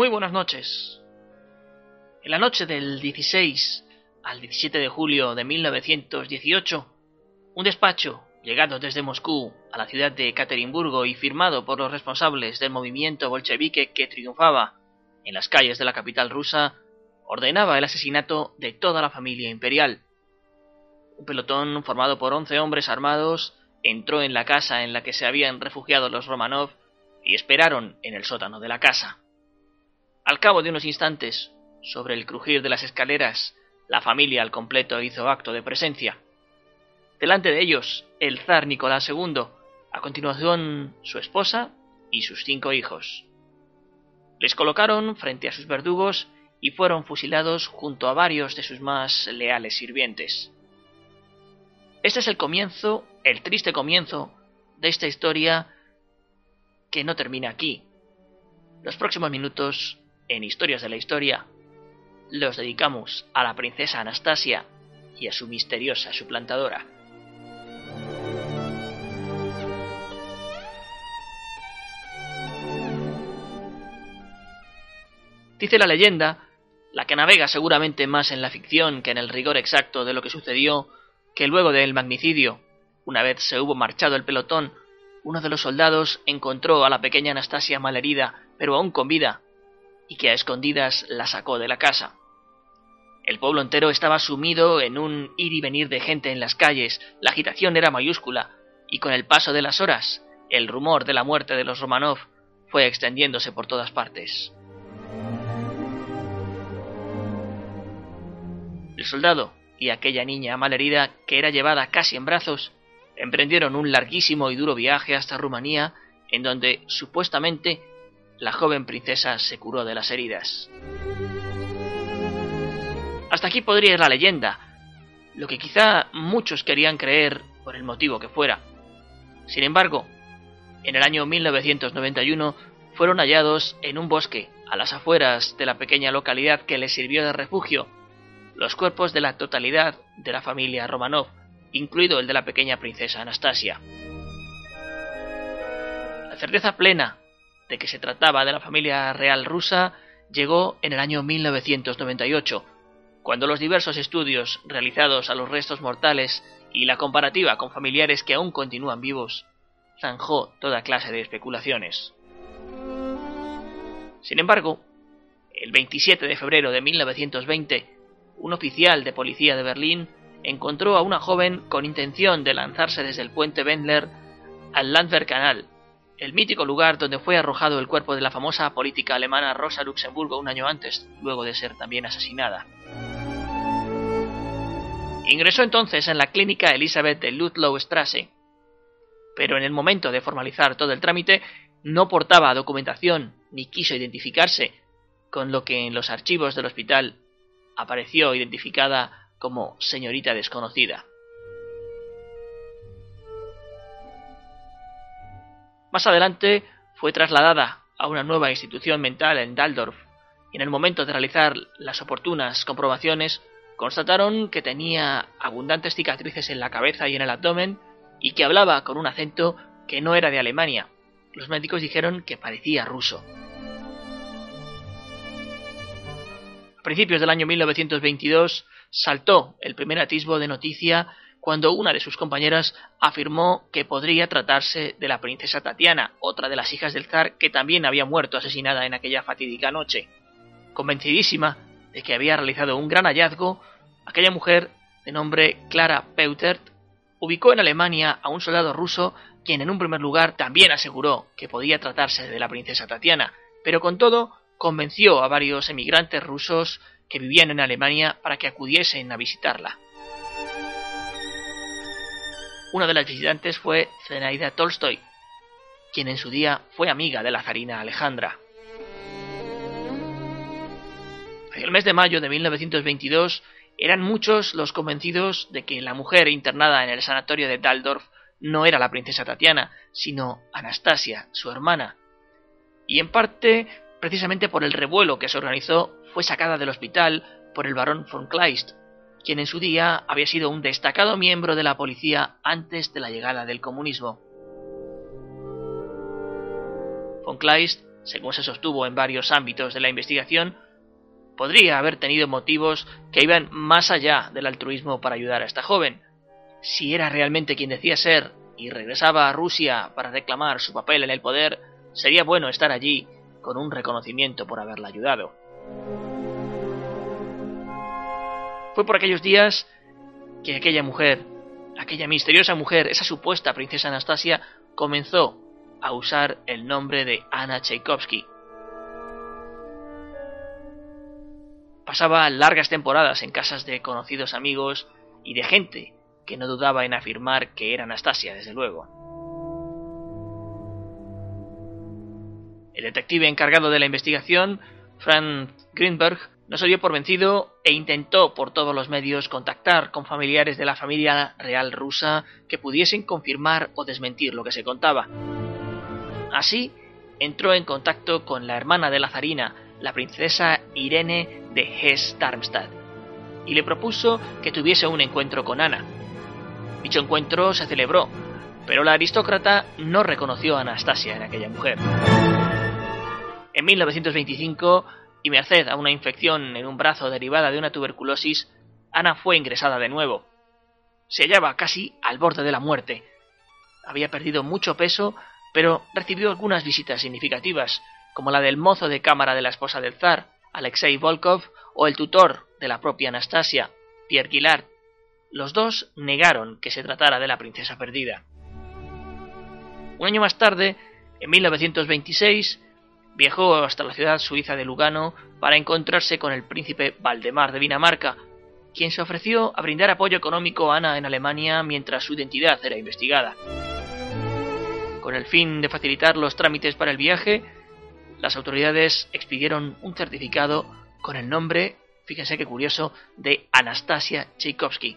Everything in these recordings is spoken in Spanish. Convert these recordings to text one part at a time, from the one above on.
Muy buenas noches. En la noche del 16 al 17 de julio de 1918, un despacho, llegado desde Moscú a la ciudad de Ekaterimburgo y firmado por los responsables del movimiento bolchevique que triunfaba en las calles de la capital rusa, ordenaba el asesinato de toda la familia imperial. Un pelotón formado por once hombres armados entró en la casa en la que se habían refugiado los Romanov y esperaron en el sótano de la casa. Al cabo de unos instantes, sobre el crujir de las escaleras, la familia al completo hizo acto de presencia. Delante de ellos, el zar Nicolás II, a continuación su esposa y sus cinco hijos. Les colocaron frente a sus verdugos y fueron fusilados junto a varios de sus más leales sirvientes. Este es el comienzo, el triste comienzo, de esta historia que no termina aquí. Los próximos minutos en Historias de la Historia, los dedicamos a la princesa Anastasia y a su misteriosa suplantadora. Dice la leyenda, la que navega seguramente más en la ficción que en el rigor exacto de lo que sucedió, que luego del magnicidio, una vez se hubo marchado el pelotón, uno de los soldados encontró a la pequeña Anastasia malherida, pero aún con vida, y que a escondidas la sacó de la casa. El pueblo entero estaba sumido en un ir y venir de gente en las calles, la agitación era mayúscula, y con el paso de las horas, el rumor de la muerte de los Romanov fue extendiéndose por todas partes. El soldado y aquella niña malherida, que era llevada casi en brazos, emprendieron un larguísimo y duro viaje hasta Rumanía, en donde supuestamente la joven princesa se curó de las heridas. Hasta aquí podría ir la leyenda, lo que quizá muchos querían creer por el motivo que fuera. Sin embargo, en el año 1991 fueron hallados en un bosque a las afueras de la pequeña localidad que les sirvió de refugio los cuerpos de la totalidad de la familia Romanov, incluido el de la pequeña princesa Anastasia. La certeza plena de que se trataba de la familia real rusa llegó en el año 1998, cuando los diversos estudios realizados a los restos mortales y la comparativa con familiares que aún continúan vivos zanjó toda clase de especulaciones. Sin embargo, el 27 de febrero de 1920, un oficial de policía de Berlín encontró a una joven con intención de lanzarse desde el puente Wendler al Landwehrkanal, el mítico lugar donde fue arrojado el cuerpo de la famosa política alemana Rosa Luxemburgo un año antes, luego de ser también asesinada. Ingresó entonces en la clínica Elizabeth de Ludlow Strasse, pero en el momento de formalizar todo el trámite no portaba documentación ni quiso identificarse, con lo que en los archivos del hospital apareció identificada como señorita desconocida. Más adelante fue trasladada a una nueva institución mental en Daldorf y en el momento de realizar las oportunas comprobaciones constataron que tenía abundantes cicatrices en la cabeza y en el abdomen y que hablaba con un acento que no era de Alemania. Los médicos dijeron que parecía ruso. A principios del año 1922 saltó el primer atisbo de noticia cuando una de sus compañeras afirmó que podría tratarse de la princesa Tatiana, otra de las hijas del zar que también había muerto asesinada en aquella fatídica noche. Convencidísima de que había realizado un gran hallazgo, aquella mujer, de nombre Clara Peutert, ubicó en Alemania a un soldado ruso quien en un primer lugar también aseguró que podía tratarse de la princesa Tatiana, pero con todo convenció a varios emigrantes rusos que vivían en Alemania para que acudiesen a visitarla. Una de las visitantes fue Zenaida Tolstoy, quien en su día fue amiga de la zarina Alejandra. En el mes de mayo de 1922 eran muchos los convencidos de que la mujer internada en el sanatorio de Daldorf no era la princesa Tatiana, sino Anastasia, su hermana. Y en parte, precisamente por el revuelo que se organizó, fue sacada del hospital por el barón von Kleist, quien en su día había sido un destacado miembro de la policía antes de la llegada del comunismo. Von Kleist, según se sostuvo en varios ámbitos de la investigación, podría haber tenido motivos que iban más allá del altruismo para ayudar a esta joven. Si era realmente quien decía ser y regresaba a Rusia para reclamar su papel en el poder, sería bueno estar allí con un reconocimiento por haberla ayudado. Fue por aquellos días que aquella mujer, aquella misteriosa mujer, esa supuesta princesa Anastasia, comenzó a usar el nombre de Anna Tchaikovsky. Pasaba largas temporadas en casas de conocidos amigos y de gente que no dudaba en afirmar que era Anastasia, desde luego. El detective encargado de la investigación, Frank Greenberg, no se dio por vencido e intentó por todos los medios contactar con familiares de la familia real rusa que pudiesen confirmar o desmentir lo que se contaba. Así, entró en contacto con la hermana de la zarina, la princesa Irene de Hesse-Darmstadt, y le propuso que tuviese un encuentro con Ana. Dicho encuentro se celebró, pero la aristócrata no reconoció a Anastasia en aquella mujer. En 1925, y merced a una infección en un brazo derivada de una tuberculosis, Ana fue ingresada de nuevo. Se hallaba casi al borde de la muerte. Había perdido mucho peso, pero recibió algunas visitas significativas, como la del mozo de cámara de la esposa del zar, Alexei Volkov, o el tutor de la propia Anastasia, Pierre Guillard. Los dos negaron que se tratara de la princesa perdida. Un año más tarde, en 1926, viajó hasta la ciudad suiza de Lugano para encontrarse con el príncipe Valdemar de Dinamarca, quien se ofreció a brindar apoyo económico a Ana en Alemania mientras su identidad era investigada. Con el fin de facilitar los trámites para el viaje, las autoridades expidieron un certificado con el nombre, fíjense qué curioso, de Anastasia Tchaikovsky.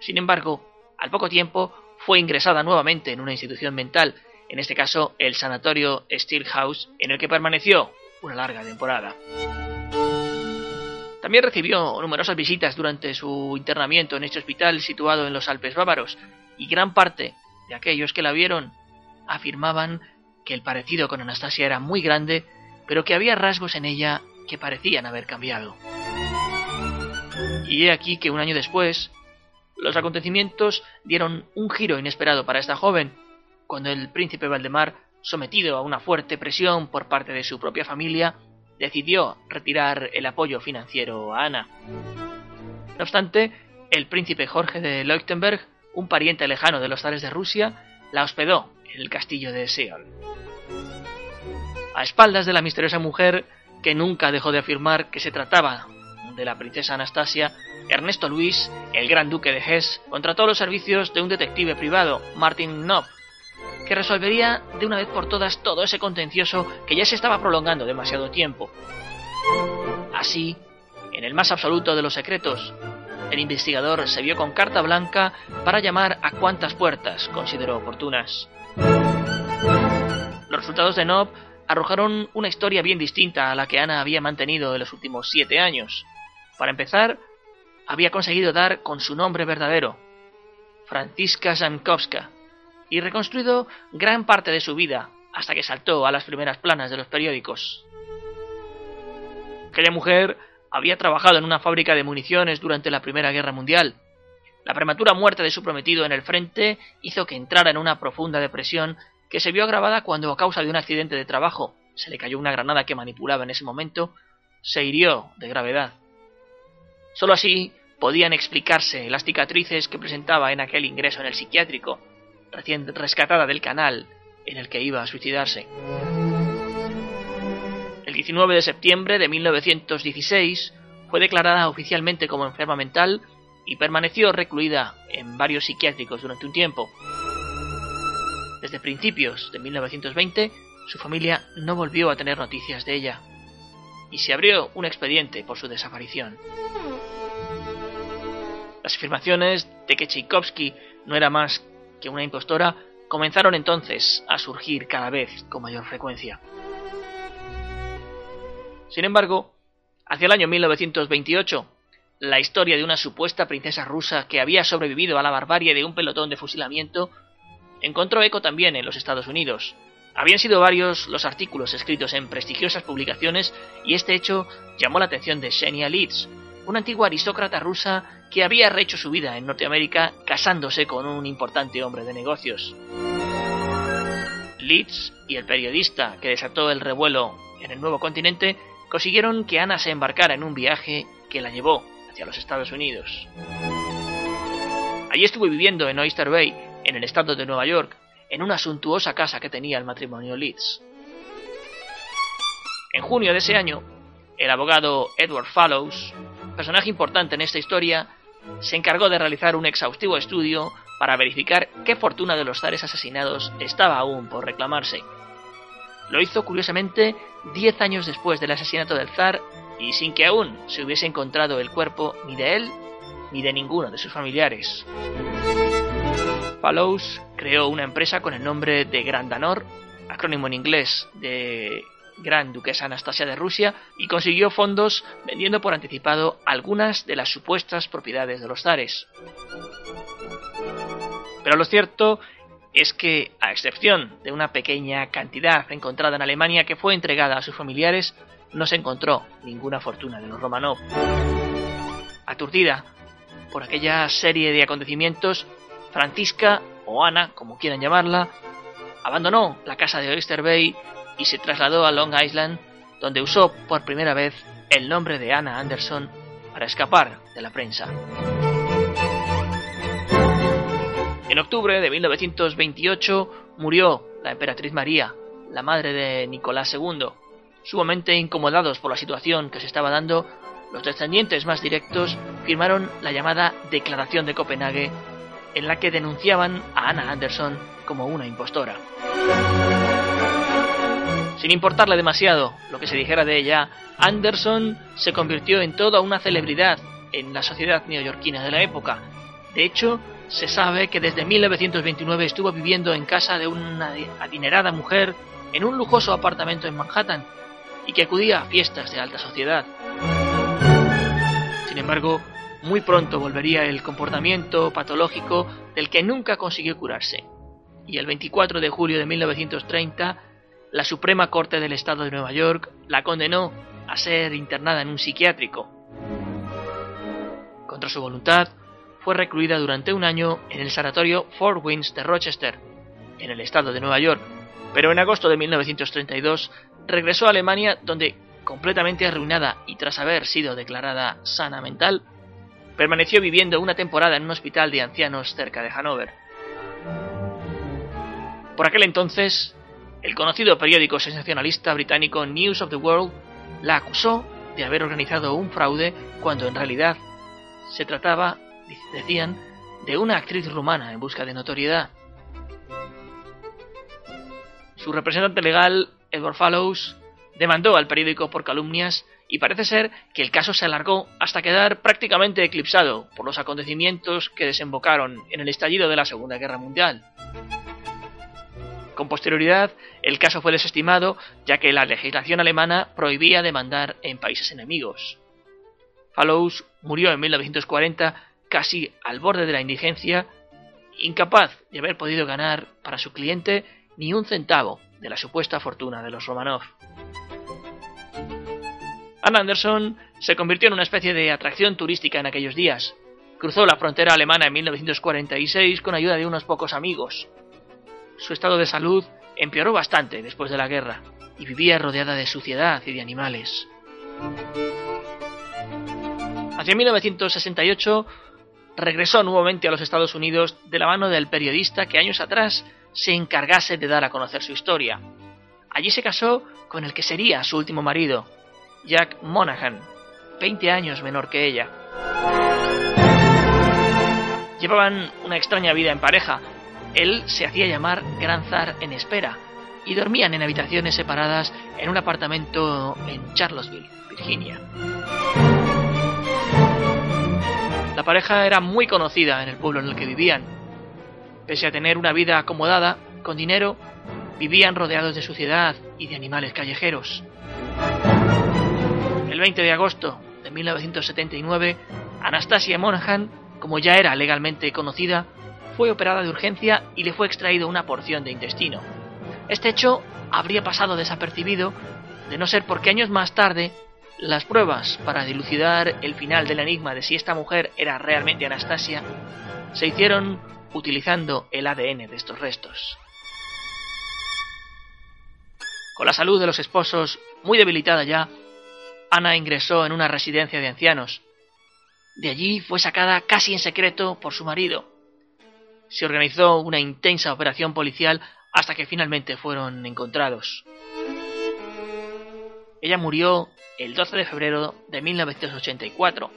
Sin embargo, al poco tiempo fue ingresada nuevamente en una institución mental, en este caso el sanatorio House, en el que permaneció una larga temporada. También recibió numerosas visitas durante su internamiento en este hospital situado en los Alpes bávaros, y gran parte de aquellos que la vieron afirmaban que el parecido con Anastasia era muy grande, pero que había rasgos en ella que parecían haber cambiado. Y he aquí que un año después, los acontecimientos dieron un giro inesperado para esta joven, cuando el príncipe Valdemar, sometido a una fuerte presión por parte de su propia familia, decidió retirar el apoyo financiero a Ana. No obstante, el príncipe Jorge de Leuchtenberg, un pariente lejano de los zares de Rusia, la hospedó en el castillo de Seol. A espaldas de la misteriosa mujer, que nunca dejó de afirmar que se trataba de la princesa Anastasia, Ernesto Luis, el gran duque de Hesse, contrató los servicios de un detective privado, Martin Knopp, que resolvería de una vez por todas todo ese contencioso que ya se estaba prolongando demasiado tiempo. Así, en el más absoluto de los secretos, el investigador se vio con carta blanca para llamar a cuantas puertas consideró oportunas. Los resultados de Nob arrojaron una historia bien distinta a la que Ana había mantenido en los últimos siete años. Para empezar, había conseguido dar con su nombre verdadero, Francisca Zankowska, y reconstruido gran parte de su vida hasta que saltó a las primeras planas de los periódicos. Aquella mujer había trabajado en una fábrica de municiones durante la Primera Guerra Mundial. La prematura muerte de su prometido en el frente hizo que entrara en una profunda depresión que se vio agravada cuando a causa de un accidente de trabajo se le cayó una granada que manipulaba en ese momento, se hirió de gravedad. Solo así podían explicarse las cicatrices que presentaba en aquel ingreso en el psiquiátrico, recién rescatada del canal en el que iba a suicidarse. El 19 de septiembre de 1916 fue declarada oficialmente como enferma mental y permaneció recluida en varios psiquiátricos durante un tiempo. Desde principios de 1920, su familia no volvió a tener noticias de ella y se abrió un expediente por su desaparición. Las afirmaciones de que Tchaikovsky no era más que una impostora comenzaron entonces a surgir cada vez con mayor frecuencia. Sin embargo, hacia el año 1928, la historia de una supuesta princesa rusa que había sobrevivido a la barbarie de un pelotón de fusilamiento encontró eco también en los Estados Unidos. Habían sido varios los artículos escritos en prestigiosas publicaciones y este hecho llamó la atención de Xenia Leeds, una antigua aristócrata rusa que había rehecho su vida en Norteamérica casándose con un importante hombre de negocios. Leeds y el periodista que desató el revuelo en el nuevo continente consiguieron que Ana se embarcara en un viaje que la llevó hacia los Estados Unidos. Allí estuvo viviendo en Oyster Bay, en el estado de Nueva York, en una suntuosa casa que tenía el matrimonio Leeds. En junio de ese año, el abogado Edward Fallows, personaje importante en esta historia, se encargó de realizar un exhaustivo estudio para verificar qué fortuna de los zares asesinados estaba aún por reclamarse. Lo hizo curiosamente diez años después del asesinato del zar y sin que aún se hubiese encontrado el cuerpo ni de él ni de ninguno de sus familiares. Fallows creó una empresa con el nombre de Grandanor, acrónimo en inglés de Gran Duquesa Anastasia de Rusia, y consiguió fondos vendiendo por anticipado algunas de las supuestas propiedades de los zares. Pero lo cierto es que, a excepción de una pequeña cantidad encontrada en Alemania que fue entregada a sus familiares, no se encontró ninguna fortuna de los Romanov. Aturdida por aquella serie de acontecimientos, Francisca, o Ana, como quieran llamarla, abandonó la casa de Oyster Bay y se trasladó a Long Island, donde usó por primera vez el nombre de Anna Anderson para escapar de la prensa. En octubre de 1928 murió la emperatriz María, la madre de Nicolás II. Sumamente incomodados por la situación que se estaba dando, los descendientes más directos firmaron la llamada Declaración de Copenhague, en la que denunciaban a Anna Anderson como una impostora. Sin importarle demasiado lo que se dijera de ella, Anderson se convirtió en toda una celebridad en la sociedad neoyorquina de la época. De hecho, se sabe que desde 1929 estuvo viviendo en casa de una adinerada mujer en un lujoso apartamento en Manhattan y que acudía a fiestas de alta sociedad. Sin embargo, muy pronto volvería el comportamiento patológico del que nunca consiguió curarse. Y el 24 de julio de 1930, la Suprema Corte del Estado de Nueva York la condenó a ser internada en un psiquiátrico. Contra su voluntad, fue recluida durante un año en el sanatorio Fort Winds de Rochester, en el estado de Nueva York, pero en agosto de 1932 regresó a Alemania donde, completamente arruinada y tras haber sido declarada sana mental, permaneció viviendo una temporada en un hospital de ancianos cerca de Hannover. Por aquel entonces, el conocido periódico sensacionalista británico News of the World la acusó de haber organizado un fraude cuando en realidad se trataba decían, de una actriz rumana en busca de notoriedad. Su representante legal, Edward Fallows, demandó al periódico por calumnias y parece ser que el caso se alargó hasta quedar prácticamente eclipsado por los acontecimientos que desembocaron en el estallido de la Segunda Guerra Mundial. Con posterioridad, el caso fue desestimado ya que la legislación alemana prohibía demandar en países enemigos. Fallows murió en 1940 casi al borde de la indigencia, incapaz de haber podido ganar para su cliente ni un centavo de la supuesta fortuna de los Romanov. Anna Anderson se convirtió en una especie de atracción turística en aquellos días. Cruzó la frontera alemana en 1946 con ayuda de unos pocos amigos. Su estado de salud empeoró bastante después de la guerra y vivía rodeada de suciedad y de animales. Hacia 1968 regresó nuevamente a los Estados Unidos de la mano del periodista que años atrás se encargase de dar a conocer su historia. Allí se casó con el que sería su último marido, Jack Monaghan, 20 años menor que ella. Llevaban una extraña vida en pareja. Él se hacía llamar Gran Zar en espera y dormían en habitaciones separadas en un apartamento en Charlottesville, Virginia. La pareja era muy conocida en el pueblo en el que vivían. Pese a tener una vida acomodada, con dinero, vivían rodeados de suciedad y de animales callejeros. El 20 de agosto de 1979, Anastasia Monaghan, como ya era legalmente conocida, fue operada de urgencia y le fue extraído una porción de intestino. Este hecho habría pasado desapercibido de no ser porque años más tarde las pruebas para dilucidar el final del enigma de si esta mujer era realmente Anastasia se hicieron utilizando el ADN de estos restos. Con la salud de los esposos muy debilitada ya, Ana ingresó en una residencia de ancianos. De allí fue sacada casi en secreto por su marido. Se organizó una intensa operación policial hasta que finalmente fueron encontrados. Ella murió el 12 de febrero de 1984.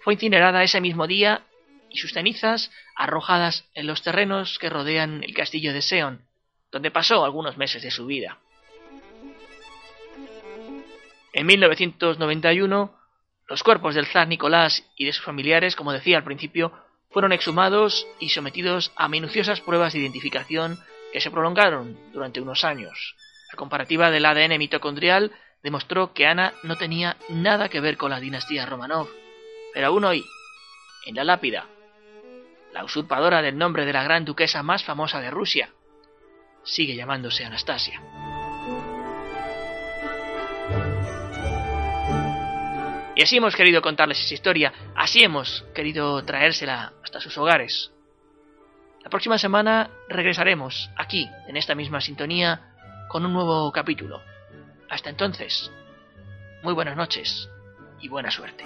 Fue incinerada ese mismo día y sus cenizas arrojadas en los terrenos que rodean el castillo de Seon, donde pasó algunos meses de su vida. En 1991, los cuerpos del zar Nicolás y de sus familiares, como decía al principio, fueron exhumados y sometidos a minuciosas pruebas de identificación que se prolongaron durante unos años. La comparativa del ADN mitocondrial demostró que Ana no tenía nada que ver con la dinastía Romanov. Pero aún hoy, en la lápida, la usurpadora del nombre de la gran duquesa más famosa de Rusia, sigue llamándose Anastasia. Y así hemos querido contarles esa historia, así hemos querido traérsela hasta sus hogares. La próxima semana regresaremos aquí, en esta misma sintonía, con un nuevo capítulo. Hasta entonces, muy buenas noches y buena suerte.